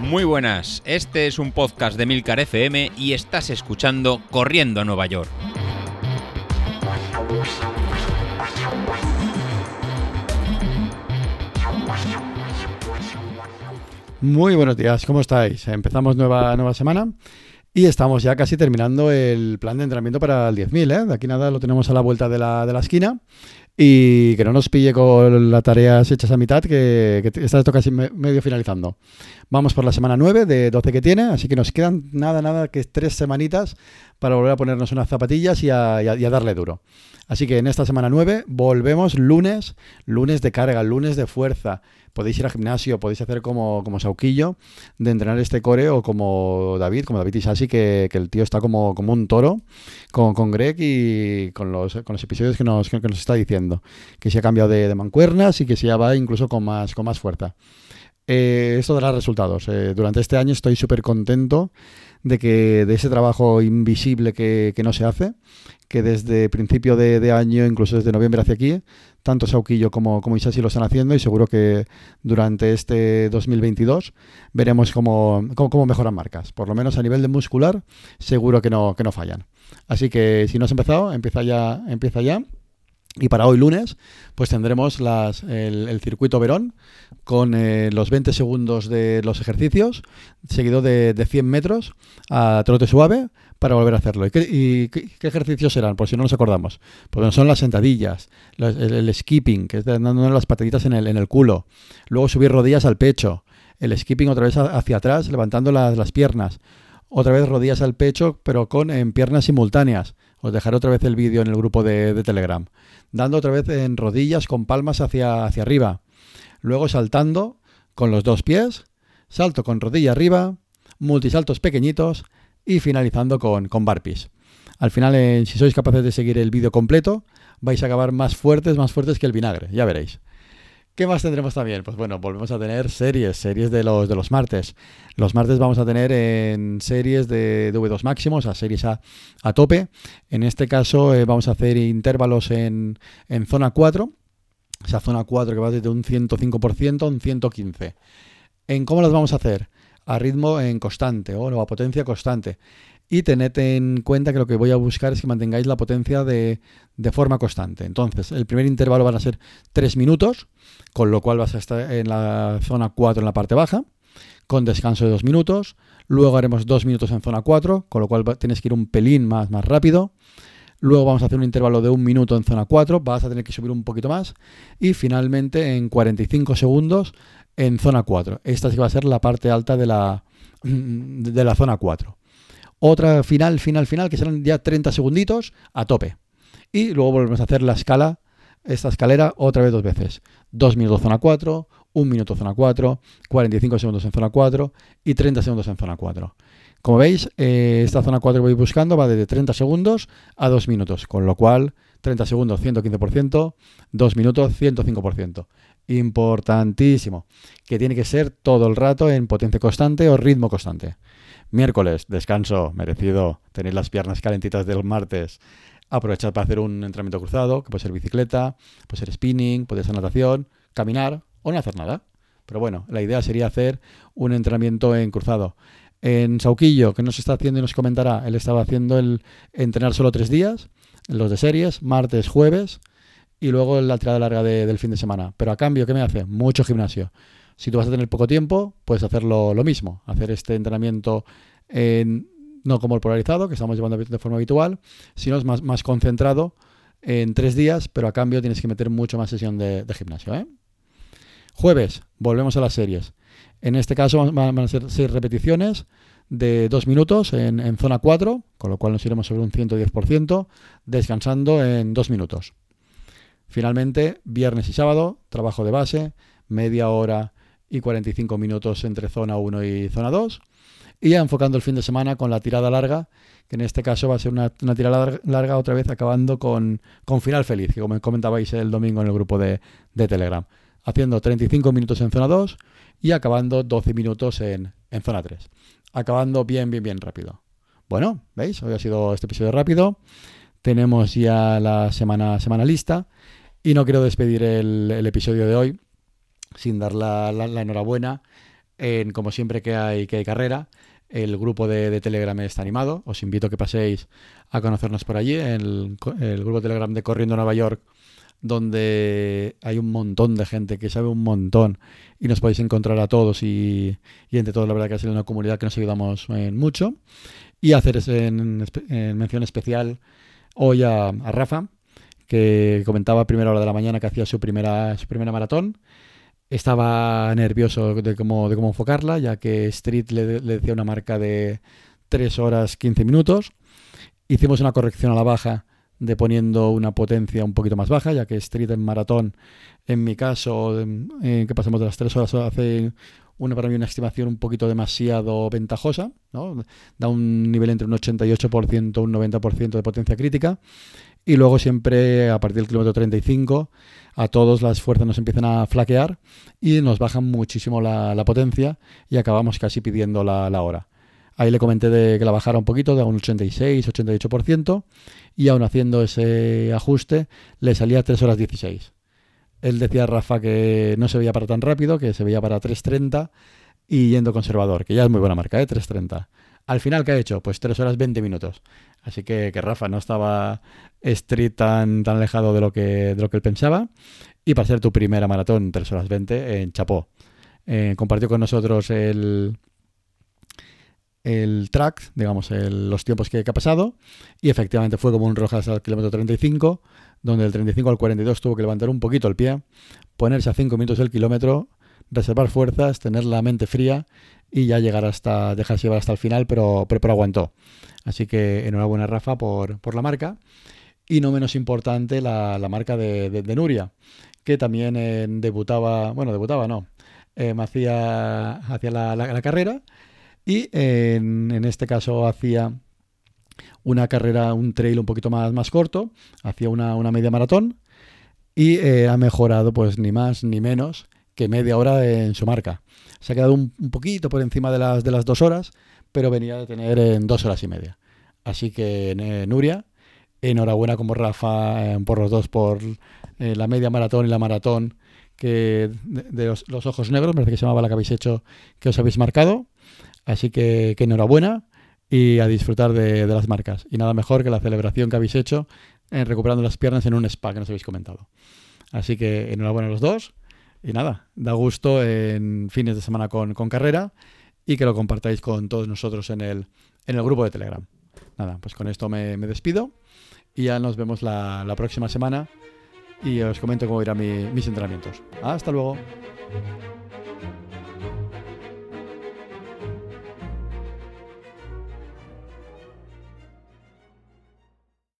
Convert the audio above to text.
Muy buenas, este es un podcast de Milcar FM y estás escuchando Corriendo a Nueva York. Muy buenos días, ¿cómo estáis? Empezamos nueva, nueva semana y estamos ya casi terminando el plan de entrenamiento para el 10.000. ¿eh? De aquí nada lo tenemos a la vuelta de la, de la esquina y que no nos pille con las tareas hechas a mitad, que, que está esto casi medio finalizando. Vamos por la semana 9 de 12 que tiene, así que nos quedan nada, nada que tres semanitas para volver a ponernos unas zapatillas y a, y a darle duro. Así que en esta semana 9 volvemos lunes, lunes de carga, lunes de fuerza. Podéis ir al gimnasio, podéis hacer como, como Sauquillo de entrenar este core o como David, como David Isasi, que, que el tío está como, como un toro con, con Greg y con los, con los episodios que nos, que nos está diciendo. Que se ha cambiado de, mancuernas y que se ya va incluso con más, con más fuerza. Eh, esto dará resultados. Eh, durante este año estoy súper contento de que de ese trabajo invisible que, no se hace, que desde principio de, de, año, incluso desde noviembre hacia aquí, tanto Sauquillo como, como Isasi lo están haciendo y seguro que durante este 2022 veremos cómo, cómo, cómo, mejoran marcas. Por lo menos a nivel de muscular, seguro que no, que no fallan. Así que si no has empezado, empieza ya. Empieza ya. Y para hoy lunes, pues tendremos las, el, el, circuito Verón con eh, los 20 segundos de los ejercicios, seguido de, de, 100 metros a trote suave para volver a hacerlo. ¿Y qué, ejercicios serán? Por si no nos acordamos. Pues son las sentadillas, el, el, skipping, que es dando las pataditas en el, en el culo. Luego subir rodillas al pecho. El skipping otra vez hacia atrás, levantando las, las piernas. Otra vez rodillas al pecho, pero con en piernas simultáneas. Os dejaré otra vez el vídeo en el grupo de, Telegram dando otra vez en rodillas con palmas hacia, hacia arriba. Luego saltando con los dos pies, salto con rodilla arriba, multisaltos pequeñitos y finalizando con, con. Al final, si sois capaces de seguir el vídeo completo, vais a acabar más fuertes, más fuertes que el vinagre, ya veréis. ¿Qué más tendremos también? Pues bueno, volvemos a tener series, series de los, de los martes. Los martes vamos a tener en series de, de V2 máximos, a series a, a tope. En este caso eh, vamos a hacer intervalos en, en zona 4, esa zona 4 que va desde un 105% a un 115%. ¿En cómo las vamos a hacer? A ritmo en constante o a potencia constante. Y tened en cuenta que lo que voy a buscar es que mantengáis la potencia de, de, forma constante. Entonces, el primer intervalo van a ser 3 minutos, con lo cual vas a estar en la zona 4 en la parte baja, con descanso de 2 minutos. Luego haremos 2 minutos en zona 4, con lo cual tienes que ir un pelín más, más rápido. Luego vamos a hacer un intervalo de un minuto en zona 4, vas a tener que subir un poquito más. Y finalmente en 45 segundos en zona 4. Esta sí va a ser la parte alta de la, de la zona 4 otra final, final, final, que serán ya 30 segunditos a tope. Y luego volvemos a hacer la escala, esta escalera, otra vez dos veces. 2 minutos zona 4, 1 minuto zona 4, 45 segundos en zona 4 y 30 segundos en zona 4. Como veis, eh, esta zona 4 que voy buscando va de 30 segundos a 2 minutos, con lo cual 30 segundos 115%, 2 minutos 105%. Importantísimo, que tiene que ser todo el rato en potencia constante o ritmo constante. Miércoles, descanso merecido. Tenéis las piernas calentitas del martes. Aprovechad para hacer un entrenamiento cruzado, que puede ser bicicleta, puede ser spinning, puede ser natación, caminar o no hacer nada. Pero bueno, la idea sería hacer un entrenamiento en cruzado. En Sauquillo, que nos está haciendo y nos comentará, él estaba haciendo el entrenar solo tres días, los de series, martes, jueves, y luego la tirada larga de, del fin de semana. Pero a cambio, ¿qué me hace? Mucho gimnasio. Si tú vas a tener poco tiempo, puedes hacerlo lo mismo, hacer este entrenamiento en, no como el polarizado, que estamos llevando de forma habitual, sino más, más concentrado en tres días, pero a cambio tienes que meter mucho más sesión de, de gimnasio. ¿eh? Jueves, volvemos a las series. En este caso van a ser seis repeticiones de dos minutos en, zona 4, con lo cual nos iremos sobre un 110%, descansando en dos minutos. Finalmente, viernes y sábado, trabajo de base, media hora y 45 minutos entre zona 1 y zona 2. Y enfocando el fin de semana con la tirada larga, que en este caso va a ser una, una tirada larga otra vez acabando con, con, final feliz, que como comentabais el domingo en el grupo de, de, Telegram. Haciendo 35 minutos en zona 2 y acabando 12 minutos en, en zona 3. Acabando bien, bien, bien rápido. Bueno, ¿veis? Hoy ha sido este episodio rápido. Tenemos ya la semana, semana lista. Y no quiero despedir el, episodio de hoy sin dar la, la- enhorabuena, en, como siempre que hay, que hay carrera, el grupo de, Telegram está animado. Os invito a que paséis a conocernos por allí, el, el grupo de Telegram de Corriendo Nueva York, donde hay un montón de gente que sabe un montón y nos podéis encontrar a todos y, y entre todos la verdad que ha sido una comunidad que nos ayudamos eh, mucho. Y hacer en, mención especial hoy a, a Rafa, que comentaba a primera hora de la mañana que hacía su primera, su primera maratón. Estaba nervioso de cómo, de cómo enfocarla, ya que Street le, le decía una marca de 3 horas 15 minutos. Hicimos una corrección a la baja de poniendo una potencia un poquito más baja, ya que Street en maratón, en mi caso, en que pasamos de las 3 horas, hace una para mí una estimación un poquito demasiado ventajosa, ¿no? Da un nivel entre un 88% y un 90% de potencia crítica. Y luego siempre a partir del kilómetro 35 a todos las fuerzas nos empiezan a flaquear y nos bajan muchísimo la, la potencia y acabamos casi pidiendo la, la hora. Ahí le comenté de que la bajara un poquito, de un 86-88%, y aún haciendo ese ajuste le salía 3 horas 16. Él decía, Rafa, que no se veía para tan rápido, que se veía para 3.30 y yendo conservador, que ya es muy buena marca, ¿eh? 3.30. Al final, ¿qué ha hecho? Pues 3 horas 20 minutos. Así que, que Rafa no estaba Street tan, tan alejado de lo, que, de lo que él pensaba. Y para ser tu primera maratón, 3 horas 20, en Chapó. Eh, compartió con nosotros el, el track, digamos, los tiempos que, ha pasado. Y efectivamente fue como un Rojas al kilómetro 35, donde del 35 al 42 tuvo que levantar un poquito el pie, ponerse a 5 minutos el kilómetro, reservar fuerzas, tener la mente fría y ya llegar hasta, dejarse llevar hasta el final, pero, pero, aguantó. Así que enhorabuena Rafa por, por la marca. Y no menos importante la, la marca de, de- Nuria, que también eh, debutaba, bueno, debutaba no, eh, hacía, la carrera y en, este caso hacía una carrera, un trail un poquito más, más corto, hacía una, una media maratón y eh, ha mejorado pues ni más ni menos que media hora en su marca. Se ha quedado un, poquito por encima de las, de las dos horas, pero venía de tener en dos horas y media. Así que eh, Nuria, enhorabuena como Rafa eh, por los dos, por eh, la media maratón y la maratón que de, de los, los ojos negros, parece que se llamaba la que habéis hecho, que os habéis marcado. Así que, que enhorabuena y a disfrutar de, las marcas. Y nada mejor que la celebración que habéis hecho en recuperando las piernas en un spa que nos habéis comentado. Así que enhorabuena a los dos. Y nada, da gusto en fines de semana con, carrera y que lo compartáis con todos nosotros en el, en el grupo de Telegram. Nada, pues con esto me, despido y ya nos vemos la, la próxima semana y os comento cómo irán mi- mis entrenamientos. Hasta luego.